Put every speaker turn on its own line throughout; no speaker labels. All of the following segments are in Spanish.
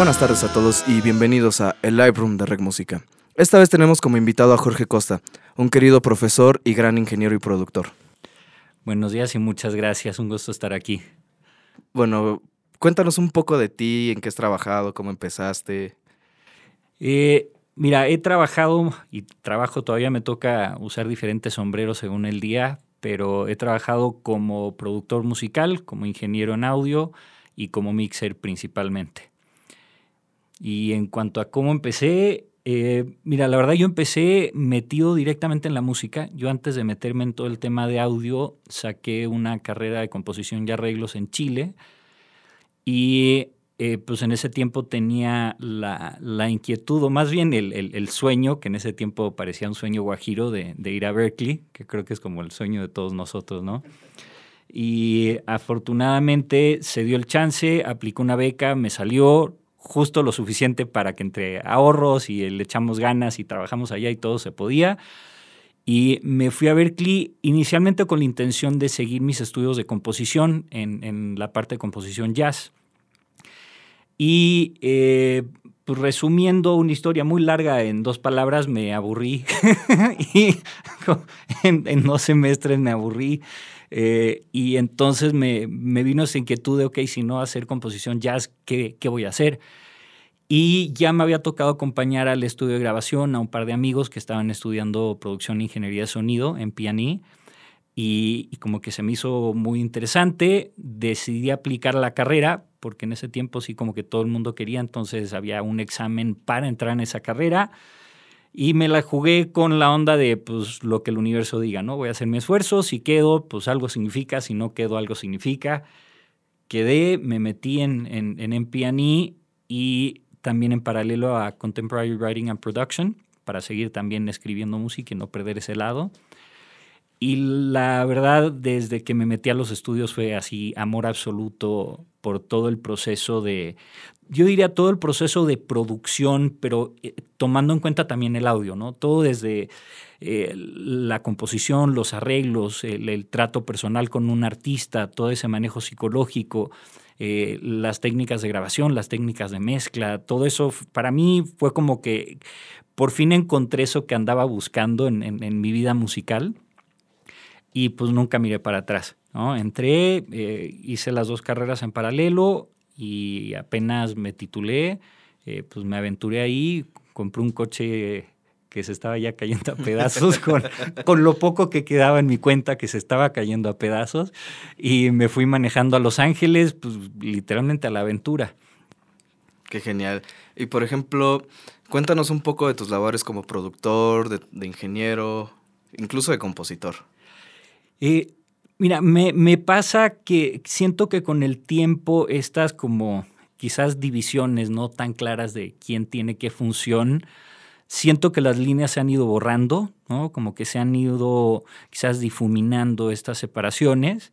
Buenas tardes a todos y bienvenidos a El Live Room de Rec Música. Esta vez tenemos como invitado a Jorge Costa, un querido profesor y gran ingeniero y productor.
Buenos días y muchas gracias, un gusto estar aquí.
Bueno, cuéntanos un poco de ti, en qué has trabajado, cómo empezaste.
Eh, mira, he trabajado y trabajo, todavía me toca usar diferentes sombreros según el día, pero he trabajado como productor musical, como ingeniero en audio y como mixer principalmente. Y en cuanto a cómo empecé, eh, mira, la verdad yo empecé metido directamente en la música. Yo antes de meterme en todo el tema de audio, saqué una carrera de composición y arreglos en Chile. Y eh, pues en ese tiempo tenía la, inquietud, o más bien el, sueño, que en ese tiempo parecía un sueño guajiro de, de, ir a Berkeley, que creo que es como el sueño de todos nosotros, ¿no? Y afortunadamente se dio el chance, aplicó una beca, me salió, justo lo suficiente para que entre ahorros y le echamos ganas y trabajamos allá y todo se podía. Y me fui a Berkeley inicialmente con la intención de seguir mis estudios de composición en, la parte de composición jazz. Y eh, pues resumiendo una historia muy larga en dos palabras, me aburrí. y en, en, dos semestres me aburrí. Eh, y entonces me, me, vino esa inquietud de, ok, si no hacer composición jazz, ¿qué, ¿qué voy a hacer? Y ya me había tocado acompañar al estudio de grabación a un par de amigos que estaban estudiando producción e ingeniería de sonido en Pianí. Y, y, como que se me hizo muy interesante, decidí aplicar la carrera, porque en ese tiempo sí como que todo el mundo quería, entonces había un examen para entrar en esa carrera. Y me la jugué con la onda de pues lo que el universo diga, ¿no? Voy a hacer mi esfuerzo, si quedo, pues algo significa, si no quedo, algo significa. Quedé, me metí en, en, en MPNE y también en paralelo a Contemporary Writing and Production para seguir también escribiendo música y no perder ese lado. Y la verdad, desde que me metí a los estudios fue así, amor absoluto por todo el proceso de, yo diría todo el proceso de producción, pero eh, tomando en cuenta también el audio, ¿no? Todo desde eh, la composición, los arreglos, el, trato personal con un artista, todo ese manejo psicológico, eh, las técnicas de grabación, las técnicas de mezcla, todo eso para mí fue como que por fin encontré eso que andaba buscando en, en, mi vida musical y pues nunca miré para atrás. ¿No? Entré, hice las dos carreras en paralelo, y apenas me titulé, eh, pues me aventuré ahí, compré un coche que se estaba ya cayendo a pedazos con, con lo poco que quedaba en mi cuenta que se estaba cayendo a pedazos y me fui manejando a Los Ángeles, pues literalmente a la aventura.
Qué genial. Y por ejemplo, cuéntanos un poco de tus labores como productor, de, ingeniero, incluso de compositor.
Eh, Mira, me, pasa que siento que con el tiempo estas como quizás divisiones no tan claras de quién tiene qué función, siento que las líneas se han ido borrando, ¿no? Como que se han ido quizás difuminando estas separaciones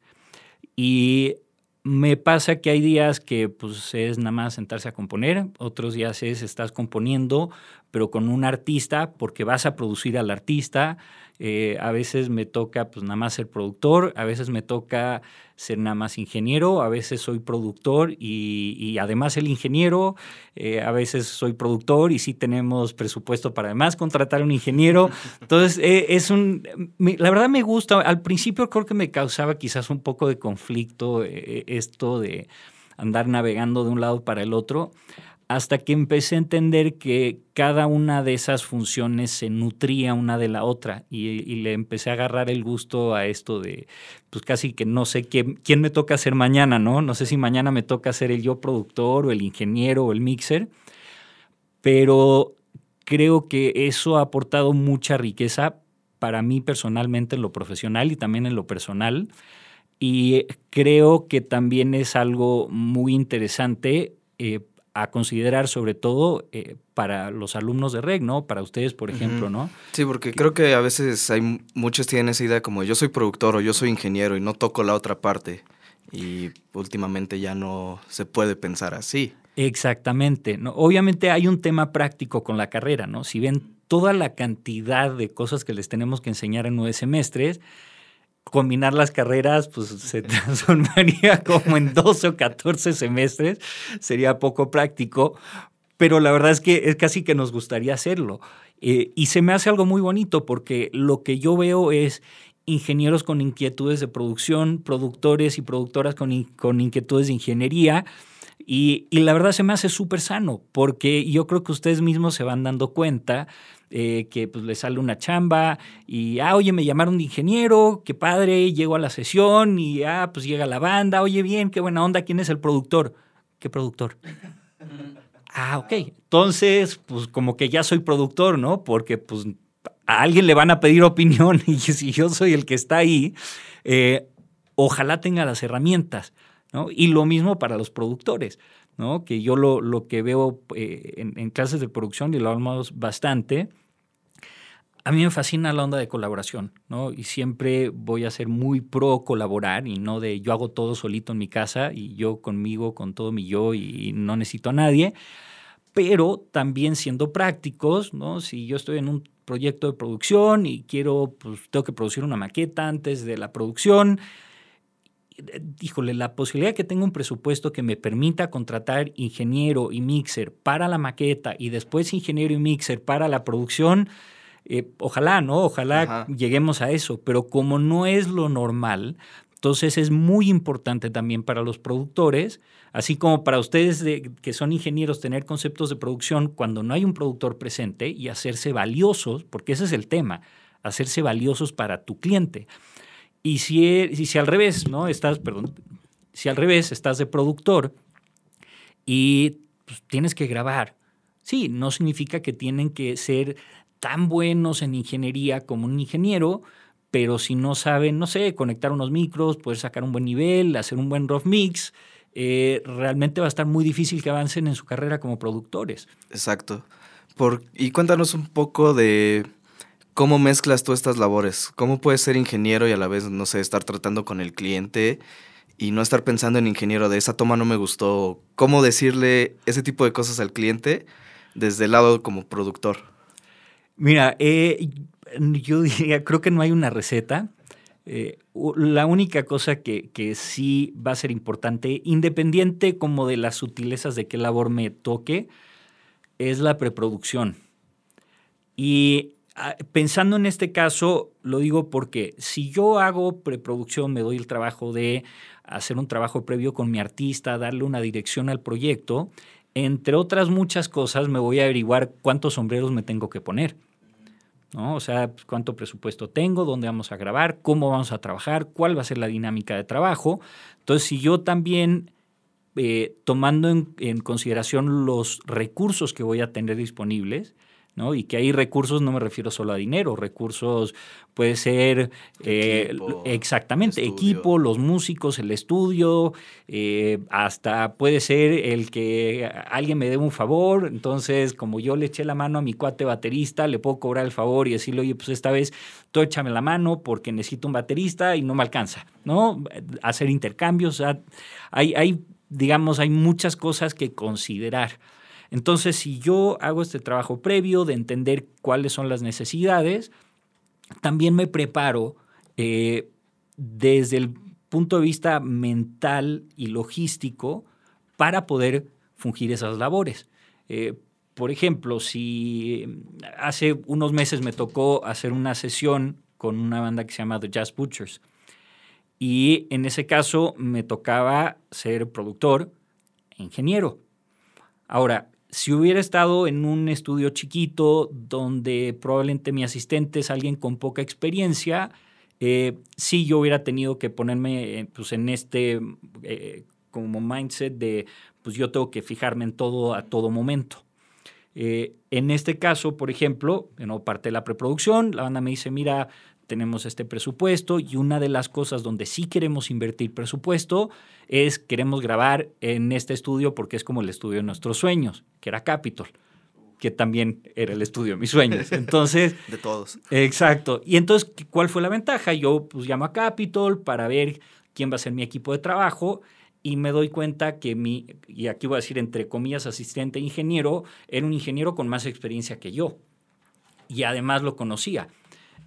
y me pasa que hay días que pues es nada más sentarse a componer, otros días es estás componiendo, pero con un artista porque vas a producir al artista, eh, a veces me toca pues nada más ser productor, a veces me toca ser nada más ingeniero, a veces soy productor y, además el ingeniero, eh, a veces soy productor y sí tenemos presupuesto para además contratar a un ingeniero. Entonces, eh, es un, la verdad me gusta, al principio creo que me causaba quizás un poco de conflicto esto de andar navegando de un lado para el otro hasta que empecé a entender que cada una de esas funciones se nutría una de la otra y, le empecé a agarrar el gusto a esto de, pues casi que no sé quién, me toca hacer mañana, ¿no? No sé si mañana me toca ser el yo productor o el ingeniero o el mixer, pero creo que eso ha aportado mucha riqueza para mí personalmente en lo profesional y también en lo personal. Y creo que también es algo muy interesante eh, a considerar sobre todo eh, para los alumnos de REC, ¿no? Para ustedes, por ejemplo, ¿no?
Sí, porque creo que a veces hay muchos tienen esa idea como yo soy productor o yo soy ingeniero y no toco la otra parte. Y últimamente ya no se puede pensar así.
Exactamente. ¿no? Obviamente hay un tema práctico con la carrera, ¿no? Si ven toda la cantidad de cosas que les tenemos que enseñar en nueve semestres, combinar las carreras, pues se transformaría como en 12 o 14 semestres, sería poco práctico, pero la verdad es que es casi que nos gustaría hacerlo. Eh, y se me hace algo muy bonito porque lo que yo veo es ingenieros con inquietudes de producción, productores y productoras con, con inquietudes de ingeniería. Y, y, la verdad se me hace súper sano porque yo creo que ustedes mismos se van dando cuenta eh, que pues le sale una chamba y, ah, oye, me llamaron de ingeniero, qué padre, llego a la sesión y, ah, pues llega la banda, oye, bien, qué buena onda, ¿quién es el productor? ¿Qué productor? ah, ok. Entonces, pues como que ya soy productor, ¿no? Porque pues a alguien le van a pedir opinión y si yo soy el que está ahí, eh, ojalá tenga las herramientas, ¿no? Y lo mismo para los productores. ¿No? que yo lo, lo que veo eh, en, clases de producción, y lo hablamos bastante, a mí me fascina la onda de colaboración, ¿no? Y siempre voy a ser muy pro colaborar y no de yo hago todo solito en mi casa y yo conmigo, con todo mi yo y no necesito a nadie, pero también siendo prácticos, ¿no? Si yo estoy en un proyecto de producción y quiero, pues tengo que producir una maqueta antes de la producción, híjole, la posibilidad de que tenga un presupuesto que me permita contratar ingeniero y mixer para la maqueta y después ingeniero y mixer para la producción, eh, ojalá, ¿no? Ojalá lleguemos a eso, pero como no es lo normal, entonces es muy importante también para los productores, así como para ustedes que son ingenieros, tener conceptos de producción cuando no hay un productor presente y hacerse valiosos, porque ese es el tema, hacerse valiosos para tu cliente. Y si, si al revés, ¿no? Estás, perdón, si al revés estás de productor y pues, tienes que grabar, sí, no significa que tienen que ser tan buenos en ingeniería como un ingeniero, pero si no saben, no sé, conectar unos micros, poder sacar un buen nivel, hacer un buen rough mix, eh, realmente va a estar muy difícil que avancen en su carrera como productores.
Exacto. Por, y cuéntanos un poco de ¿Cómo mezclas tú estas labores? ¿Cómo puedes ser ingeniero y a la vez, no sé, estar tratando con el cliente y no estar pensando en ingeniero de esa toma no me gustó? ¿Cómo decirle ese tipo de cosas al cliente desde el lado como productor?
Mira, eh, yo diría, creo que no hay una receta. Eh, la única cosa que, que, sí va a ser importante, independiente como de las sutilezas de qué labor me toque, es la preproducción. Y pensando en este caso, lo digo porque si yo hago preproducción, me doy el trabajo de hacer un trabajo previo con mi artista, darle una dirección al proyecto, entre otras muchas cosas, me voy a averiguar cuántos sombreros me tengo que poner. ¿no? O sea, cuánto presupuesto tengo, dónde vamos a grabar, cómo vamos a trabajar, cuál va a ser la dinámica de trabajo. Entonces, si yo también, eh, tomando en consideración los recursos que voy a tener disponibles, ¿no? Y que hay recursos, no me refiero solo a dinero, recursos puede ser eh, exactamente equipo, los músicos, el estudio, eh, hasta puede ser el que alguien me dé un favor, entonces como yo le eché la mano a mi cuate baterista, le puedo cobrar el favor y decirle, oye, pues esta vez tú échame la mano porque necesito un baterista y no me alcanza, ¿no? Hacer intercambios, hay, hay, digamos, hay muchas cosas que considerar. Entonces, si yo hago este trabajo previo de entender cuáles son las necesidades, también me preparo eh, desde el punto de vista mental y logístico para poder fungir esas labores. Eh, por ejemplo, si hace unos meses me tocó hacer una sesión con una banda que se llama The Jazz Butchers. Y en ese caso me tocaba ser productor e ingeniero. Ahora, si hubiera estado en un estudio chiquito donde probablemente mi asistente es alguien con poca experiencia, eh, sí yo hubiera tenido que ponerme eh, pues, en este eh, como mindset de pues yo tengo que fijarme en todo a todo momento. en este caso, por ejemplo, bueno, parte de la preproducción, la banda me dice, mira, tenemos este presupuesto y una de las cosas donde sí queremos invertir presupuesto es queremos grabar en este estudio porque es como el estudio de nuestros sueños, que era Capitol, que también era el estudio de mis sueños. Entonces,
de todos.
Exacto. Y entonces, ¿cuál fue la ventaja? Yo pues llamo a Capitol para ver quién va a ser mi equipo de trabajo y me doy cuenta que mi, y aquí voy a decir entre comillas, asistente ingeniero, era un ingeniero con más experiencia que yo. Y además lo conocía.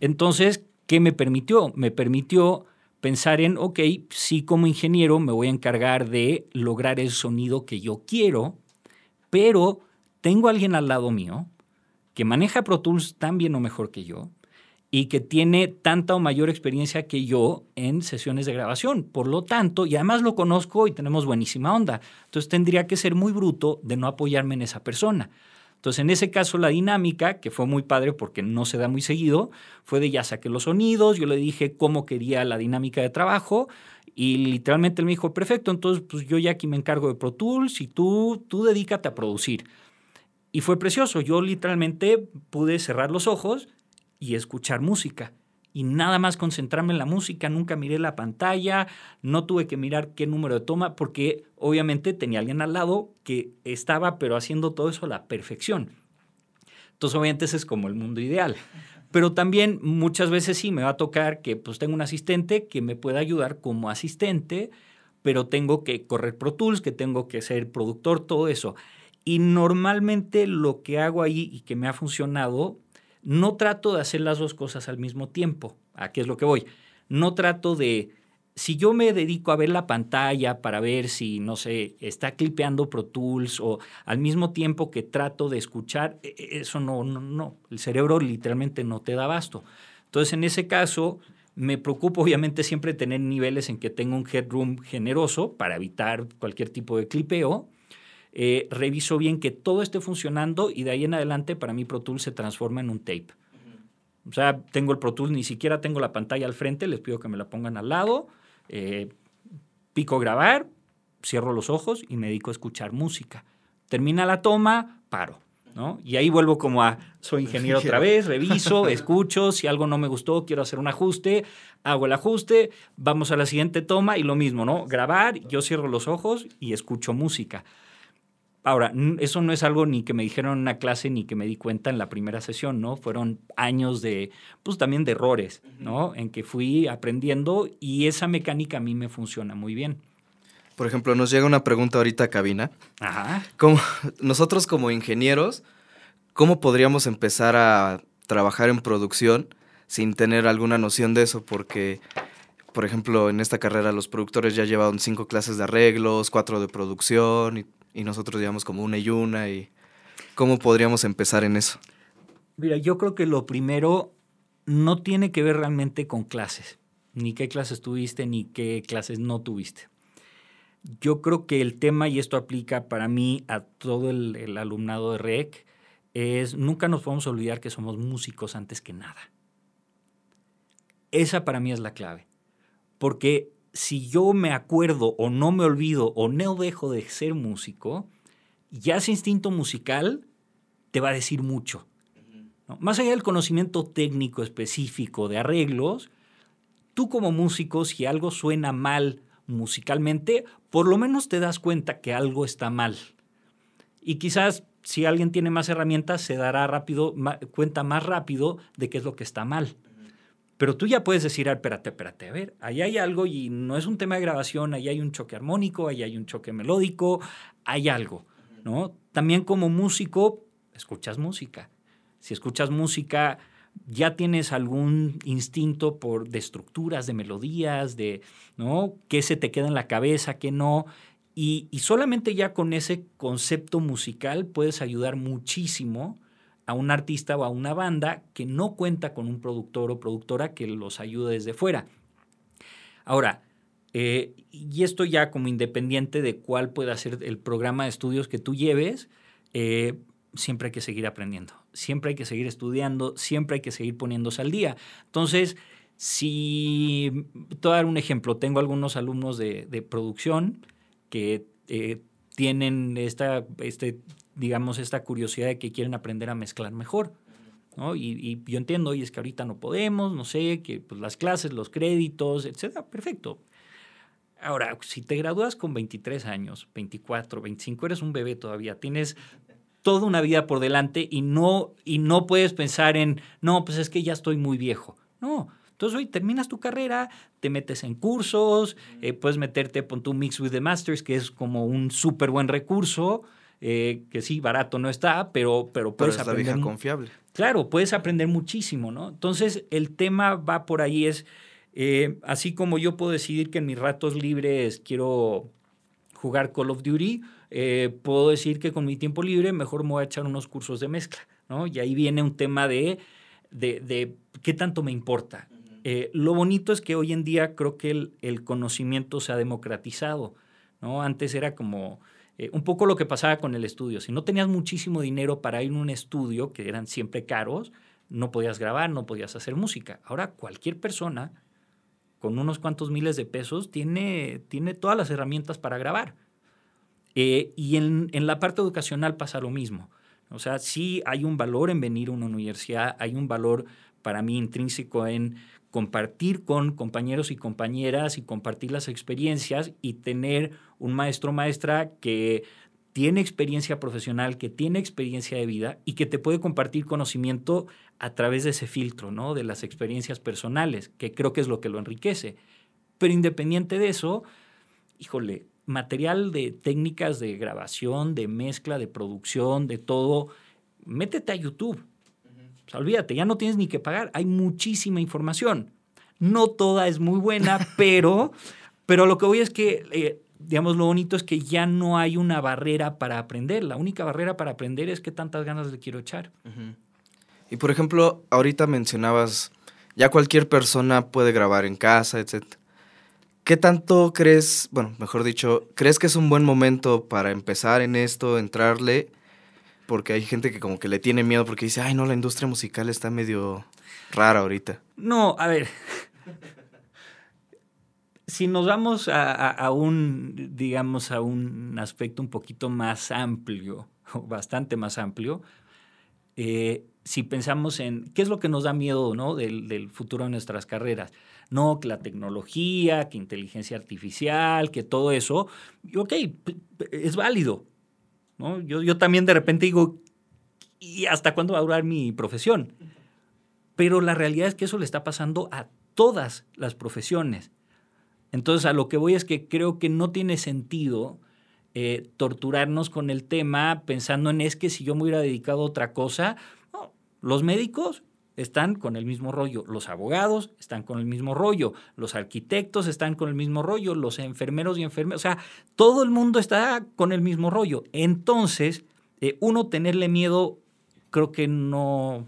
Entonces, ¿Qué me permitió? Me permitió pensar en, ok, sí como ingeniero me voy a encargar de lograr el sonido que yo quiero, pero tengo alguien al lado mío que maneja Pro Tools tan bien o mejor que yo y que tiene tanta o mayor experiencia que yo en sesiones de grabación. Por lo tanto, y además lo conozco y tenemos buenísima onda. Entonces tendría que ser muy bruto de no apoyarme en esa persona. Entonces, en ese caso, la dinámica, que fue muy padre porque no se da muy seguido, fue de ya saqué los sonidos, yo le dije cómo quería la dinámica de trabajo y literalmente él me dijo, perfecto, entonces pues yo ya aquí me encargo de Pro Tools y tú, tú dedícate a producir. Y fue precioso, yo literalmente pude cerrar los ojos y escuchar música y nada más concentrarme en la música, nunca miré la pantalla, no tuve que mirar qué número de toma, porque obviamente tenía alguien al lado que estaba, pero haciendo todo eso a la perfección. Entonces, obviamente ese es como el mundo ideal. Pero también muchas veces sí me va a tocar que pues tengo un asistente que me pueda ayudar como asistente, pero tengo que correr Pro Tools, que tengo que ser productor, todo eso. Y normalmente lo que hago ahí y que me ha funcionado no trato de hacer las dos cosas al mismo tiempo. ¿A qué es lo que voy? No trato de, si yo me dedico a ver la pantalla para ver si, no sé, está clipeando Pro Tools o al mismo tiempo que trato de escuchar, e, e, eso no, no, no. El cerebro literalmente no te da abasto. Entonces, en ese caso, me preocupo obviamente siempre tener niveles en que tenga un headroom generoso para evitar cualquier tipo de clipeo eh, reviso bien que todo esté funcionando y de ahí en adelante para mí Pro Tools se transforma en un tape. O sea, tengo el Pro Tools, ni siquiera tengo la pantalla al frente, les pido que me la pongan al lado, eh, pico grabar, cierro los ojos y me dedico a escuchar música. Termina la toma, paro. ¿no? Y ahí vuelvo como a, soy ingeniero otra vez, reviso, escucho, si algo no me gustó, quiero hacer un ajuste, hago el ajuste, vamos a la siguiente toma y lo mismo, ¿no? Grabar, yo cierro los ojos y escucho música. Ahora, eso no es algo ni que me dijeron en una clase ni que me di cuenta en la primera sesión, ¿no? Fueron años de, pues también de errores, ¿no? En que fui aprendiendo y esa mecánica a mí me funciona muy bien.
Por ejemplo, nos llega una pregunta ahorita a cabina. Ajá. nosotros como ingenieros, ¿cómo podríamos empezar a trabajar en producción sin tener alguna noción de eso? Porque, por ejemplo, en esta carrera los productores ya llevan cinco clases de arreglos, cuatro de producción y y nosotros llevamos como una y una y cómo podríamos empezar en eso.
Mira, yo creo que lo primero no tiene que ver realmente con clases, ni qué clases tuviste, ni qué clases no tuviste. Yo creo que el tema, y esto aplica para mí a todo el, alumnado de REC, es nunca nos podemos olvidar que somos músicos antes que nada. Esa para mí es la clave. Porque si yo me acuerdo o no me olvido o no dejo de ser músico, ya ese instinto musical te va a decir mucho. Más allá del conocimiento técnico específico de arreglos, tú como músico, si algo suena mal musicalmente, por lo menos te das cuenta que algo está mal. Y quizás si alguien tiene más herramientas, se dará rápido, cuenta más rápido de qué es lo que está mal. Pero tú ya puedes decir, ah, espérate, espérate, a ver, ahí hay algo y no es un tema de grabación, ahí hay un choque armónico, ahí hay un choque melódico, hay algo, ¿no? También como músico, escuchas música. Si escuchas música, ya tienes algún instinto por de estructuras, de melodías, de, ¿no? ¿Qué se te queda en la cabeza, qué no? Y, y solamente ya con ese concepto musical puedes ayudar muchísimo a un artista o a una banda que no cuenta con un productor o productora que los ayude desde fuera. Ahora, eh, y esto ya como independiente de cuál pueda ser el programa de estudios que tú lleves, eh, siempre hay que seguir aprendiendo, siempre hay que seguir estudiando, siempre hay que seguir poniéndose al día. Entonces, si, te voy a dar un ejemplo, tengo algunos alumnos de, producción que eh, tienen esta, este digamos, esta curiosidad de que quieren aprender a mezclar mejor. ¿no? Y, yo entiendo, y es que ahorita no podemos, no sé, que pues, las clases, los créditos, etcétera, perfecto. Ahora, si te gradúas con 23 años, 24, 25, eres un bebé todavía, tienes toda una vida por delante y no, y no puedes pensar en, no, pues es que ya estoy muy viejo. No, entonces hoy terminas tu carrera, te metes en cursos, eh, puedes meterte con tu Mix with the Masters, que es como un súper buen recurso, eh, que sí, barato no está, pero, pero puedes
pero es
aprender.
La confiable.
Claro, puedes aprender muchísimo, ¿no? Entonces, el tema va por ahí, es Eh, así como yo puedo decidir que en mis ratos libres quiero jugar Call of Duty, eh, puedo decir que con mi tiempo libre mejor me voy a echar unos cursos de mezcla, ¿no? Y ahí viene un tema de, de, qué tanto me importa. Eh, lo bonito es que hoy en día creo que el, el conocimiento se ha democratizado, ¿no? Antes era como un poco lo que pasaba con el estudio. Si no tenías muchísimo dinero para ir a un estudio, que eran siempre caros, no podías grabar, no podías hacer música. Ahora cualquier persona con unos cuantos miles de pesos, tiene, tiene todas las herramientas para grabar. Eh, y en, en, la parte educacional pasa lo mismo. O sea, sí hay un valor en venir a una universidad, hay un valor para mí intrínseco en compartir con compañeros y compañeras y compartir las experiencias y tener un maestro o maestra que tiene experiencia profesional, que tiene experiencia de vida y que te puede compartir conocimiento a través de ese filtro, ¿no? De las experiencias personales, que creo que es lo que lo enriquece. Pero independiente de eso, híjole, material de técnicas de grabación, de mezcla, de producción, de todo, métete a YouTube. O sea, olvídate, ya no tienes ni que pagar, hay muchísima información. No toda es muy buena, pero, pero lo que voy es que eh, digamos, lo bonito es que ya no hay una barrera para aprender. La única barrera para aprender es qué tantas ganas le quiero echar.
Y por ejemplo, ahorita mencionabas, ya cualquier persona puede grabar en casa, etc. ¿Qué tanto crees, bueno, mejor dicho, crees que es un buen momento para empezar en esto, entrarle? Porque hay gente que como que le tiene miedo porque dice, ay, no, la industria musical está medio rara ahorita.
No, a ver, si nos vamos a, un, digamos, a un aspecto un poquito más amplio, bastante más amplio, eh, si pensamos en qué es lo que nos da miedo ¿no? del, futuro de nuestras carreras. No, que la tecnología, que inteligencia artificial, que todo eso, ok, es válido. Yo, yo también de repente digo, ¿y hasta cuándo va a durar mi profesión? Pero la realidad es que eso le está pasando a todas las profesiones. Entonces, a lo que voy es que creo que no tiene sentido eh, torturarnos con el tema pensando en es que si yo me hubiera dedicado a otra cosa, los médicos están con el mismo rollo, los abogados están con el mismo rollo, los arquitectos están con el mismo rollo, los enfermeros y enfermeras, o sea, todo el mundo está con el mismo rollo. Entonces, eh, uno tenerle miedo creo que no,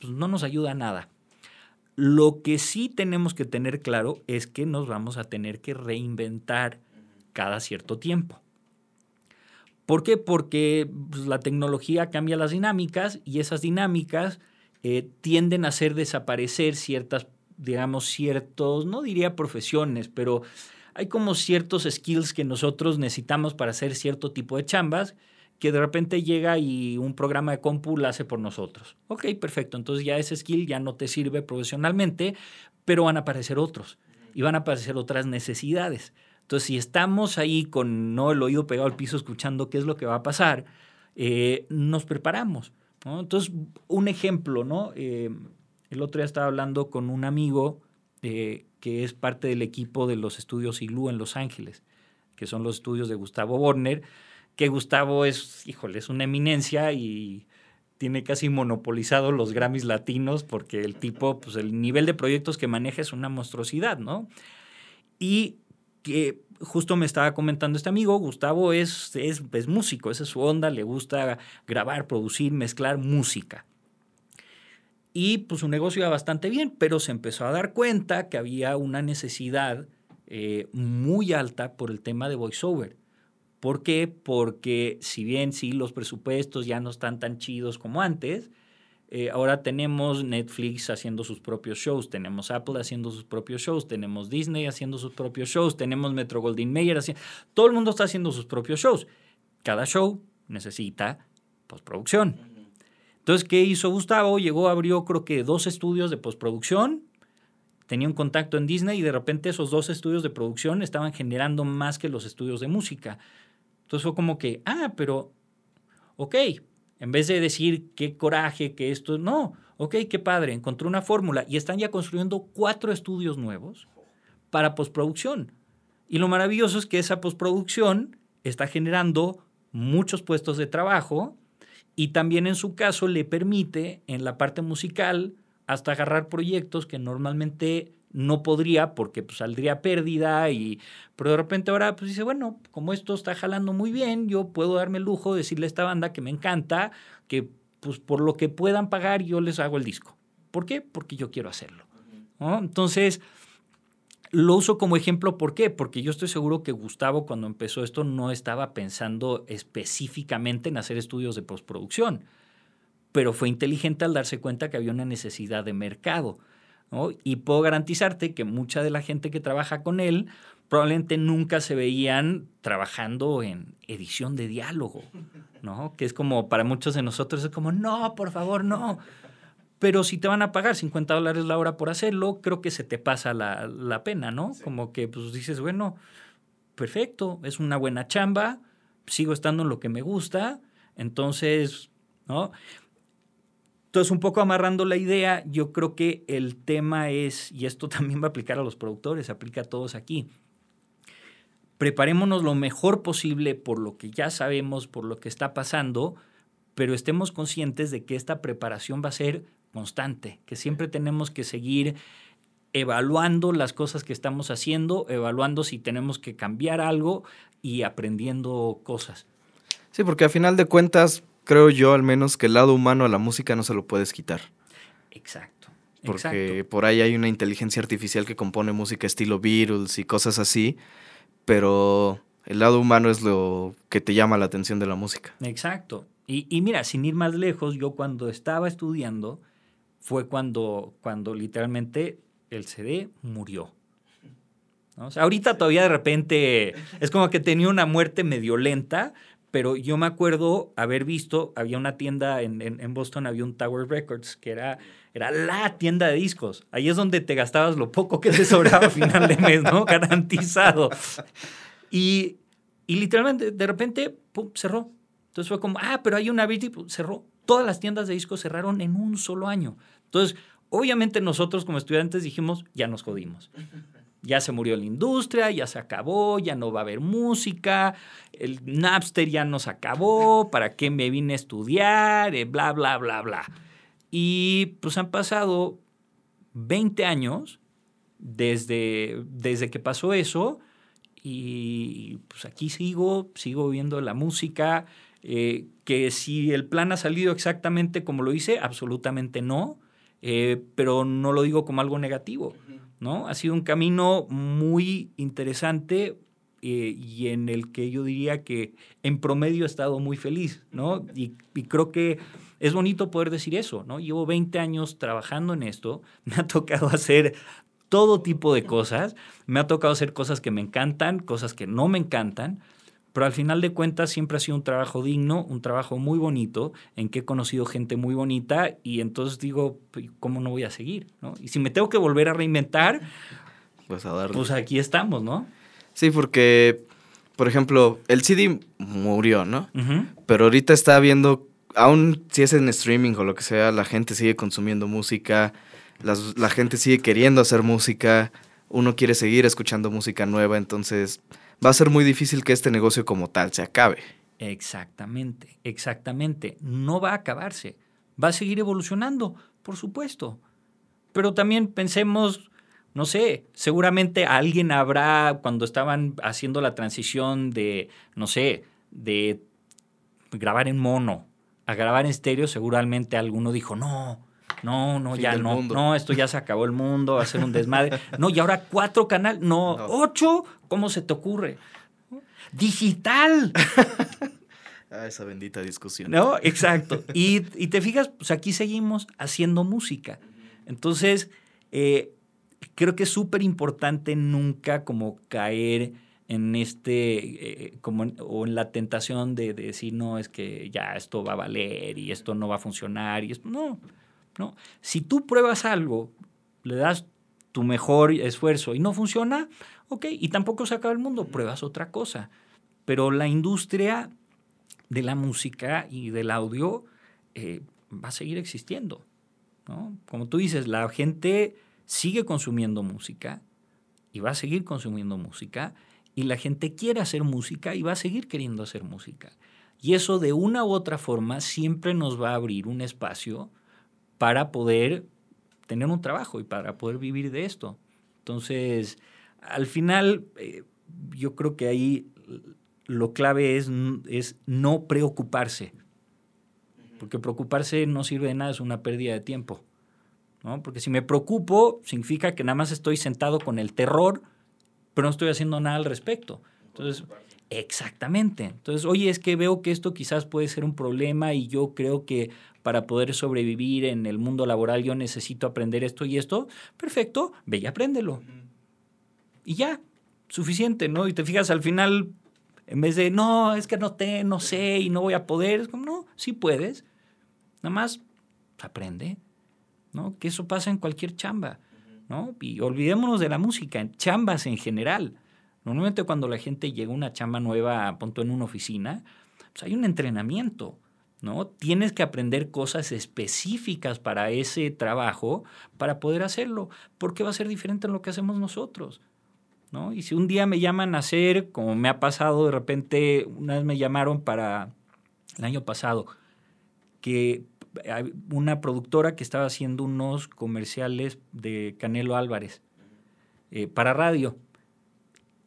pues no nos ayuda a nada. Lo que sí tenemos que tener claro es que nos vamos a tener que reinventar cada cierto tiempo. ¿Por qué? Porque pues, la tecnología cambia las dinámicas y esas dinámicas eh, tienden a hacer desaparecer ciertas, digamos, ciertos, no diría profesiones, pero hay como ciertos skills que nosotros necesitamos para hacer cierto tipo de chambas que de repente llega y un programa de compu lo hace por nosotros. Ok, perfecto. Entonces ya ese skill ya no te sirve profesionalmente, pero van a aparecer otros y van a aparecer otras necesidades. Entonces, si estamos ahí con no el oído pegado al piso escuchando qué es lo que va a pasar, eh, nos preparamos. Entonces, un ejemplo, ¿no? Eh, el otro día estaba hablando con un amigo eh, que es parte del equipo de los estudios ILU en Los Ángeles, que son los estudios de Gustavo Borner que Gustavo es, híjole, es una eminencia y tiene casi monopolizado los Grammys latinos porque el tipo, pues el nivel de proyectos que maneja es una monstruosidad, ¿no? Y que justo me estaba comentando este amigo, Gustavo es, es, es músico, esa es su onda, le gusta grabar, producir, mezclar música. Y pues su negocio iba bastante bien, pero se empezó a dar cuenta que había una necesidad eh, muy alta por el tema de voiceover. ¿Por qué? Porque si bien sí los presupuestos ya no están tan chidos como antes, eh, ahora tenemos Netflix haciendo sus propios shows, tenemos Apple haciendo sus propios shows, tenemos Disney haciendo sus propios shows, tenemos Metro Goldwyn Mayer haciendo... Todo el mundo está haciendo sus propios shows. Cada show necesita postproducción. Entonces, ¿qué hizo Gustavo? Llegó, abrió creo que dos estudios de postproducción, tenía un contacto en Disney y de repente esos dos estudios de producción estaban generando más que los estudios de música. Entonces fue como que, ah, pero, ok, en vez de decir qué coraje, que esto, no, ok, qué padre, encontró una fórmula y están ya construyendo cuatro estudios nuevos para postproducción. Y lo maravilloso es que esa postproducción está generando muchos puestos de trabajo y también en su caso le permite en la parte musical hasta agarrar proyectos que normalmente no podría porque pues, saldría pérdida y pero de repente ahora pues dice, bueno, como esto está jalando muy bien, yo puedo darme el lujo de decirle a esta banda que me encanta, que pues por lo que puedan pagar yo les hago el disco. ¿Por qué? Porque yo quiero hacerlo. Entonces, lo uso como ejemplo, ¿por qué? Porque yo estoy seguro que Gustavo cuando empezó esto no estaba pensando específicamente en hacer estudios de postproducción, pero fue inteligente al darse cuenta que había una necesidad de mercado. Y puedo garantizarte que mucha de la gente que trabaja con él probablemente nunca se veían trabajando en edición de diálogo, ¿no? Que es como para muchos de nosotros es como, no, por favor, no. Pero si te van a pagar 50 dólares la hora por hacerlo, creo que se te pasa la, pena, ¿no? Como que pues dices, bueno, perfecto, es una buena chamba, sigo estando en lo que me gusta, entonces, ¿no? Entonces, un poco amarrando la idea, yo creo que el tema es, y esto también va a aplicar a los productores, aplica a todos aquí, preparémonos lo mejor posible por lo que ya sabemos, por lo que está pasando, pero estemos conscientes de que esta preparación va a ser constante, que siempre tenemos que seguir evaluando las cosas que estamos haciendo, evaluando si tenemos que cambiar algo y aprendiendo cosas.
Sí, porque a final de cuentas creo yo al menos que el lado humano a la música no se lo puedes quitar.
Exacto.
Porque por ahí hay una inteligencia artificial que compone música estilo Beatles y cosas así, pero el lado humano es lo que te llama la atención de la música.
Exacto. Y, y mira, sin ir más lejos, yo cuando estaba estudiando fue cuando, cuando literalmente el CD murió. ahorita todavía de repente es como que tenía una muerte medio lenta, pero yo me acuerdo haber visto, había una tienda en, Boston, había un Tower Records, que era, era la tienda de discos. Ahí es donde te gastabas lo poco que te sobraba a final de mes, ¿no? Garantizado. Y, y literalmente, de repente, pum, cerró. Entonces fue como, ah, pero hay una Virti, cerró. Todas las tiendas de discos cerraron en un solo año. Entonces, obviamente nosotros como estudiantes dijimos, ya nos jodimos ya se murió la industria, ya se acabó, ya no va a haber música, el Napster ya nos acabó, ¿para qué me vine a estudiar? Eh, bla, bla, bla, bla. Y pues han pasado 20 años desde, desde que pasó eso y pues aquí sigo, sigo viendo la música, eh, que si el plan ha salido exactamente como lo hice, absolutamente no, eh, pero no lo digo como algo negativo. ¿No? Ha sido un camino muy interesante eh, y en el que yo diría que en promedio he estado muy feliz, ¿no? Y, creo que es bonito poder decir eso, ¿no? Llevo 20 años trabajando en esto, me ha tocado hacer todo tipo de cosas, me ha tocado hacer cosas que me encantan, cosas que no me encantan, pero al final de cuentas siempre ha sido un trabajo digno, un trabajo muy bonito, en que he conocido gente muy bonita y entonces digo, pues, ¿cómo no voy a seguir? ¿no? Y si me tengo que volver a reinventar, pues, a darle. pues aquí estamos, ¿no?
Sí, porque, por ejemplo, el CD murió, ¿no? Pero ahorita está viendo, aún si es en streaming o lo que sea, la gente sigue consumiendo música, la gente sigue queriendo hacer música, uno quiere seguir escuchando música nueva, entonces va a ser muy difícil que este negocio como tal se acabe.
Exactamente, exactamente. No va a acabarse. Va a seguir evolucionando, por supuesto. Pero también pensemos, no sé, seguramente alguien habrá, cuando estaban haciendo la transición de, no sé, de grabar en mono a grabar en estéreo, seguramente alguno dijo, no, no, no, ya no. No, esto ya se acabó el mundo, va a ser un desmadre. No, y ahora cuatro canales, no, ocho, ¿cómo se te ocurre? Digital.
ah, esa bendita discusión.
No, exacto. Y, te fijas, pues aquí seguimos haciendo música. Entonces, eh, creo que es súper importante nunca como caer en este, eh, como o en la tentación de, de, decir, no, es que ya esto va a valer y esto no va a funcionar y esto, no. ¿No? Si tú pruebas algo, le das tu mejor esfuerzo y no funciona, ok, y tampoco se acaba el mundo, pruebas otra cosa. Pero la industria de la música y del audio eh, va a seguir existiendo. Como tú dices, la gente sigue consumiendo música y va a seguir consumiendo música y la gente quiere hacer música y va a seguir queriendo hacer música. Y eso de una u otra forma siempre nos va a abrir un espacio para poder tener un trabajo y para poder vivir de esto. Entonces, al final, eh, yo creo que ahí lo clave es, es no preocuparse. Porque preocuparse no sirve de nada, es una pérdida de tiempo. ¿no? Porque si me preocupo, significa que nada más estoy sentado con el terror, pero no estoy haciendo nada al respecto. Entonces, exactamente. Entonces, oye, es que veo que esto quizás puede ser un problema y yo creo que para poder sobrevivir en el mundo laboral yo necesito aprender esto y esto. Perfecto, ve y apréndelo. Y ya, suficiente, ¿no? Y te fijas al final, en vez de, no, es que no te, no sé y no voy a poder, es como, no, sí puedes. Nada más aprende, ¿no? Que eso pasa en cualquier chamba, ¿no? Y olvidémonos de la música, en chambas en general. Normalmente cuando la gente llega a una chamba nueva, a en una oficina, pues hay un entrenamiento, ¿no? Tienes que aprender cosas específicas para ese trabajo para poder hacerlo, porque va a ser diferente en lo que hacemos nosotros, ¿no? Y si un día me llaman a hacer, como me ha pasado de repente, una vez me llamaron para el año pasado, que una productora que estaba haciendo unos comerciales de Canelo Álvarez eh, para radio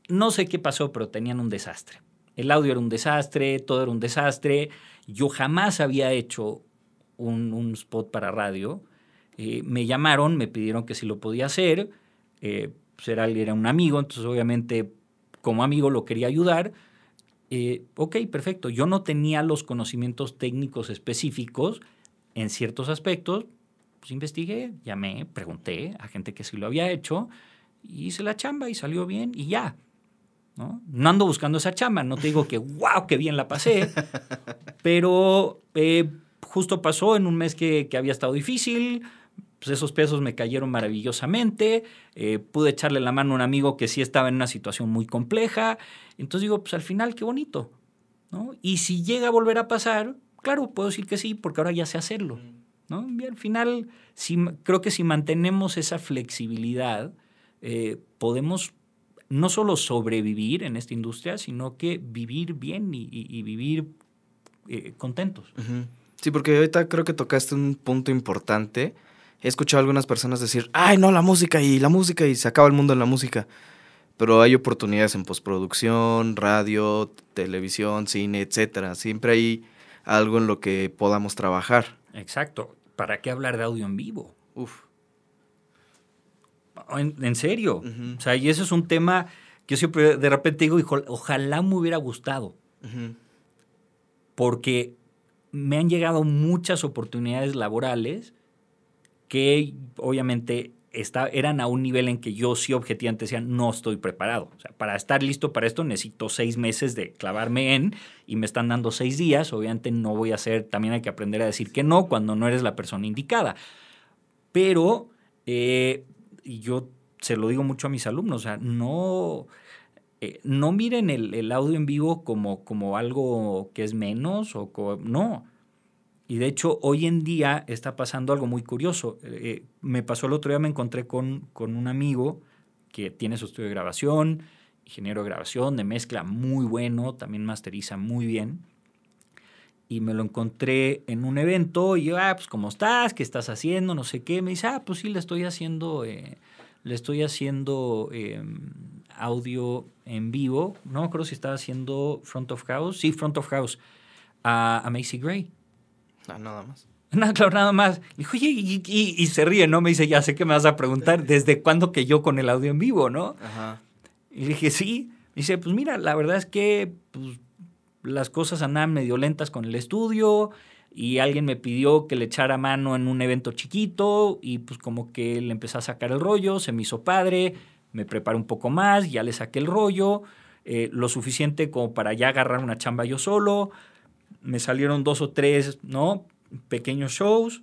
no sé qué pasó, pero tenían un desastre. El audio era un desastre, todo era un desastre. Yo jamás había hecho un, spot para radio. Eh, me llamaron, me pidieron que si lo podía hacer. Eh, pues era, un amigo, entonces obviamente como amigo lo quería ayudar. Eh, ok, perfecto. Yo no tenía los conocimientos técnicos específicos en ciertos aspectos. Pues investigué, llamé, pregunté a gente que sí lo había hecho, hice la chamba y salió bien y ya. ¿No? ando buscando esa chamba, no te digo que, wow, qué bien la pasé, pero eh, justo pasó en un mes que, había estado difícil, pues esos pesos me cayeron maravillosamente, eh, pude echarle la mano a un amigo que sí estaba en una situación muy compleja, entonces digo, pues al final qué bonito. Y si llega a volver a pasar, claro, puedo decir que sí, porque ahora ya sé hacerlo, al final, creo que si mantenemos esa flexibilidad, eh, podemos no solo sobrevivir en esta industria, sino que vivir bien y, vivir eh, contentos.
Sí, porque ahorita creo que tocaste un punto importante. He escuchado a algunas personas decir, ay, no, la música y la música y se acaba el mundo en la música. Pero hay oportunidades en postproducción, radio, televisión, cine, etcétera. Siempre hay algo en lo que podamos trabajar.
Exacto. ¿Para qué hablar de audio en vivo? Uf. En, serio. O sea, y eso es un tema que yo siempre de repente digo, ojalá me hubiera gustado. Porque me han llegado muchas oportunidades laborales que obviamente eran a un nivel en que yo sí objetivamente decía, no estoy preparado. O sea, para estar listo para esto necesito seis meses de clavarme en y me están dando seis días. Obviamente no voy a hacer, también hay que aprender a decir que no cuando no eres la persona indicada. Pero eh, y yo se lo digo mucho a mis alumnos, o sea, no, eh, no miren el, audio en vivo como, como algo que es menos o no. Y de hecho, hoy en día está pasando algo muy curioso. Eh, me pasó el otro día, me encontré con, con un amigo que tiene su estudio de grabación, ingeniero de grabación, de mezcla muy bueno, también masteriza muy bien y me lo encontré en un evento y yo, ah, pues ¿cómo estás? ¿Qué estás haciendo? No sé qué. Me dice, ah, pues sí, le estoy haciendo, eh, le estoy haciendo em, audio en vivo. No me acuerdo si estaba haciendo Front of House. Sí, Front of House. A, Macy Gray.
Ah, nada más.
Nada, claro, nada más. Y, dijo, y, y, se ríe, ¿no? Me dice, ya sé que me vas a preguntar, ¿desde cuándo que yo con el audio en vivo, no? Ajá. Y le dije, sí. Me dice, pues mira, la verdad es que pues, las cosas andaban medio lentas con el estudio y alguien me pidió que le echara mano en un evento chiquito y pues como que le empecé a sacar el rollo, se me hizo padre, me preparé un poco más, ya le saqué el rollo, eh, lo suficiente como para ya agarrar una chamba yo solo, me salieron dos o tres, ¿no? Pequeños shows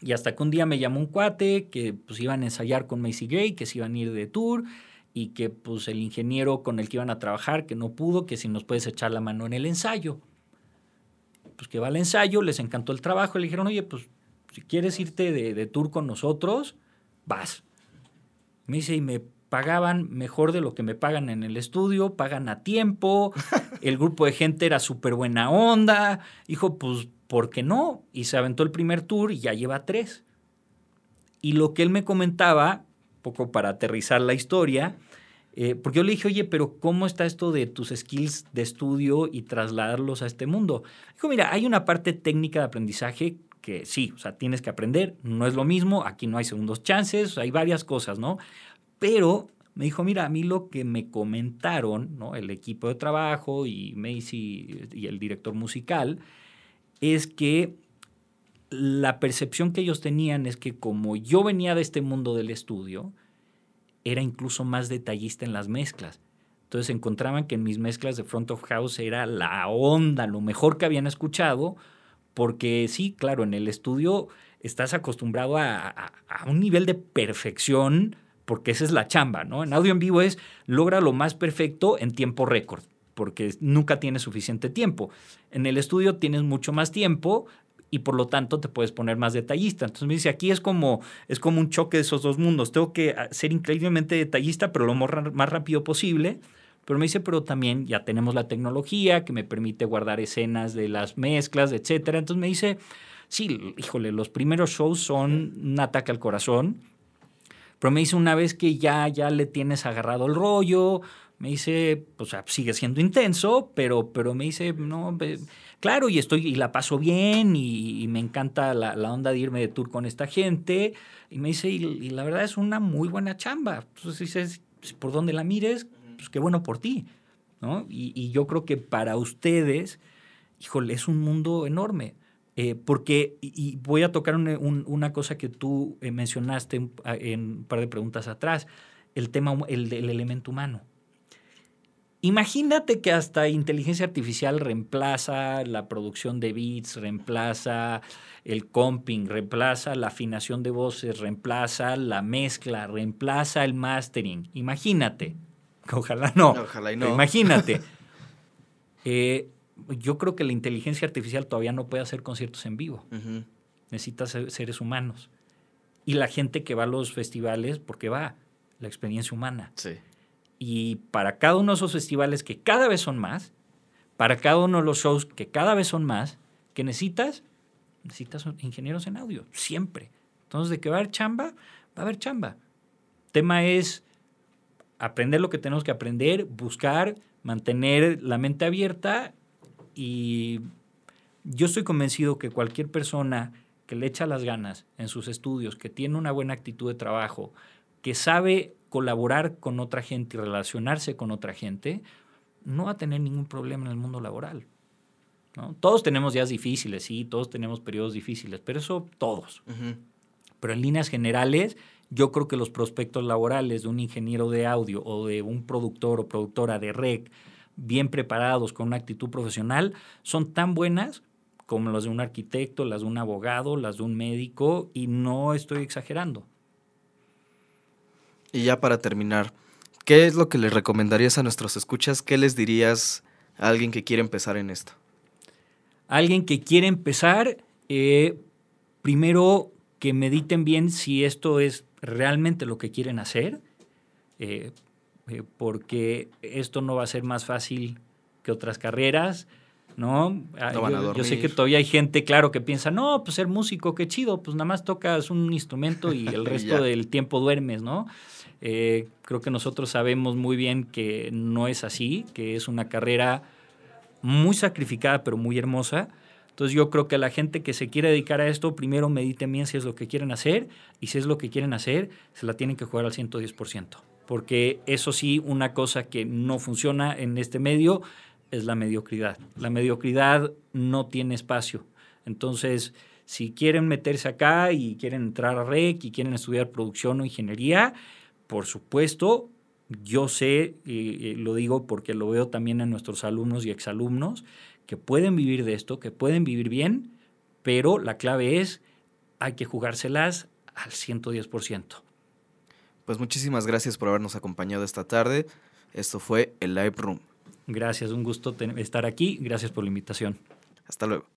y hasta que un día me llamó un cuate que pues iban a ensayar con Macy Gray, que se iban a ir de tour y que pues el ingeniero con el que iban a trabajar, que no pudo, que si nos puedes echar la mano en el ensayo. Pues que va al ensayo, les encantó el trabajo, le dijeron, oye, pues si quieres irte de, tour con nosotros, vas. Me dice, y me pagaban mejor de lo que me pagan en el estudio, pagan a tiempo, el grupo de gente era súper buena onda, dijo, pues, ¿por qué no? Y se aventó el primer tour y ya lleva tres. Y lo que él me comentaba poco para aterrizar la historia. Eh, porque yo le dije, oye, pero ¿cómo está esto de tus skills de estudio y trasladarlos a este mundo? Dijo, mira, hay una parte técnica de aprendizaje que sí, o sea, tienes que aprender, no es lo mismo, aquí no hay segundos chances, hay varias cosas, ¿no? Pero me dijo, mira, a mí lo que me comentaron, ¿no? El equipo de trabajo y Macy y el director musical, es que la percepción que ellos tenían es que como yo venía de este mundo del estudio, era incluso más detallista en las mezclas. Entonces encontraban que en mis mezclas de front of house era la onda, lo mejor que habían escuchado, porque sí, claro, en el estudio estás acostumbrado a, un nivel de perfección, porque esa es la chamba, ¿no? En audio en vivo es logra lo más perfecto en tiempo récord, porque nunca tienes suficiente tiempo. En el estudio tienes mucho más tiempo, y por lo tanto te puedes poner más detallista. Entonces me dice, aquí es como, es como un choque de esos dos mundos. Tengo que ah, ser increíblemente detallista, pero lo más rápido posible. Pero me dice, pero también ya tenemos la tecnología que me permite guardar escenas de las mezclas, etcétera. Entonces me dice, sí, híjole, los primeros shows son un ataque al corazón. Pero me dice, una vez que ya, ya le tienes agarrado el rollo, me dice, o sea, sigue siendo intenso, pero, pero me dice, no, claro, y estoy, y la paso bien, y, me encanta la, onda de irme de tour con esta gente. Y me dice, y, la verdad es una muy buena chamba. Entonces dices, por donde la mires, pues qué bueno por ti. ¿no? Y, yo creo que para ustedes, híjole, es un mundo enorme. Eh, porque, y, voy a tocar una cosa que tú eh, mencionaste en, un par de preguntas atrás, el tema, el, el elemento humano. Imagínate que hasta inteligencia artificial reemplaza la producción de beats, reemplaza el comping, reemplaza la afinación de voces, reemplaza la mezcla, reemplaza el mastering. Imagínate. Ojalá no.
Ojalá y no.
Imagínate. Eh, yo creo que la inteligencia artificial todavía no puede hacer conciertos en vivo. Necesita seres humanos. Y la gente que va a los festivales, porque va, la experiencia humana.
Sí.
Y para cada uno de esos festivales que cada vez son más, para cada uno de los shows que cada vez son más, que necesitas, necesitas ingenieros en audio, siempre. Entonces, de que va a haber chamba, va a haber chamba. Tema es aprender lo que tenemos que aprender, buscar, mantener la mente abierta y yo estoy convencido que cualquier persona que le echa las ganas en sus estudios, que tiene una buena actitud de trabajo, que sabe colaborar con otra gente y relacionarse con otra gente, no va a tener ningún problema en el mundo laboral. Todos tenemos días difíciles, sí, todos tenemos periodos difíciles, pero eso todos. Pero en líneas generales, yo creo que los prospectos laborales de un ingeniero de audio o de un productor o productora de rec bien preparados, con una actitud profesional, son tan buenas como las de un arquitecto, las de un abogado, las de un médico, y no estoy exagerando.
Y ya para terminar, ¿qué es lo que les recomendarías a nuestros escuchas? ¿Qué les dirías a alguien que quiere empezar en esto?
Alguien que quiere empezar, eh, primero que mediten bien si esto es realmente lo que quieren hacer, eh, eh, porque esto no va a ser más fácil que otras carreras. ¿No?
Ah,
yo, sé que todavía hay gente, claro, que piensa, no, pues ser músico, qué chido, pues nada más tocas un instrumento y el resto del tiempo duermes, ¿no? Eh, creo que nosotros sabemos muy bien que no es así, que es una carrera muy sacrificada, pero muy hermosa. Entonces yo creo que la gente que se quiere dedicar a esto, primero mediten bien si es lo que quieren hacer y si es lo que quieren hacer, se la tienen que jugar al 110%. Porque eso sí, una cosa que no funciona en este medio es la mediocridad. La mediocridad no tiene espacio. Entonces, si quieren meterse acá y quieren entrar a REC y quieren estudiar producción o ingeniería, por supuesto, yo sé, y lo digo porque lo veo también en nuestros alumnos y exalumnos, que pueden vivir de esto, que pueden vivir bien, pero la clave es, hay que jugárselas al 110%.
Pues muchísimas gracias por habernos acompañado esta tarde. Esto fue el Live Room.
Gracias, un gusto estar aquí. Gracias por la invitación.
Hasta luego.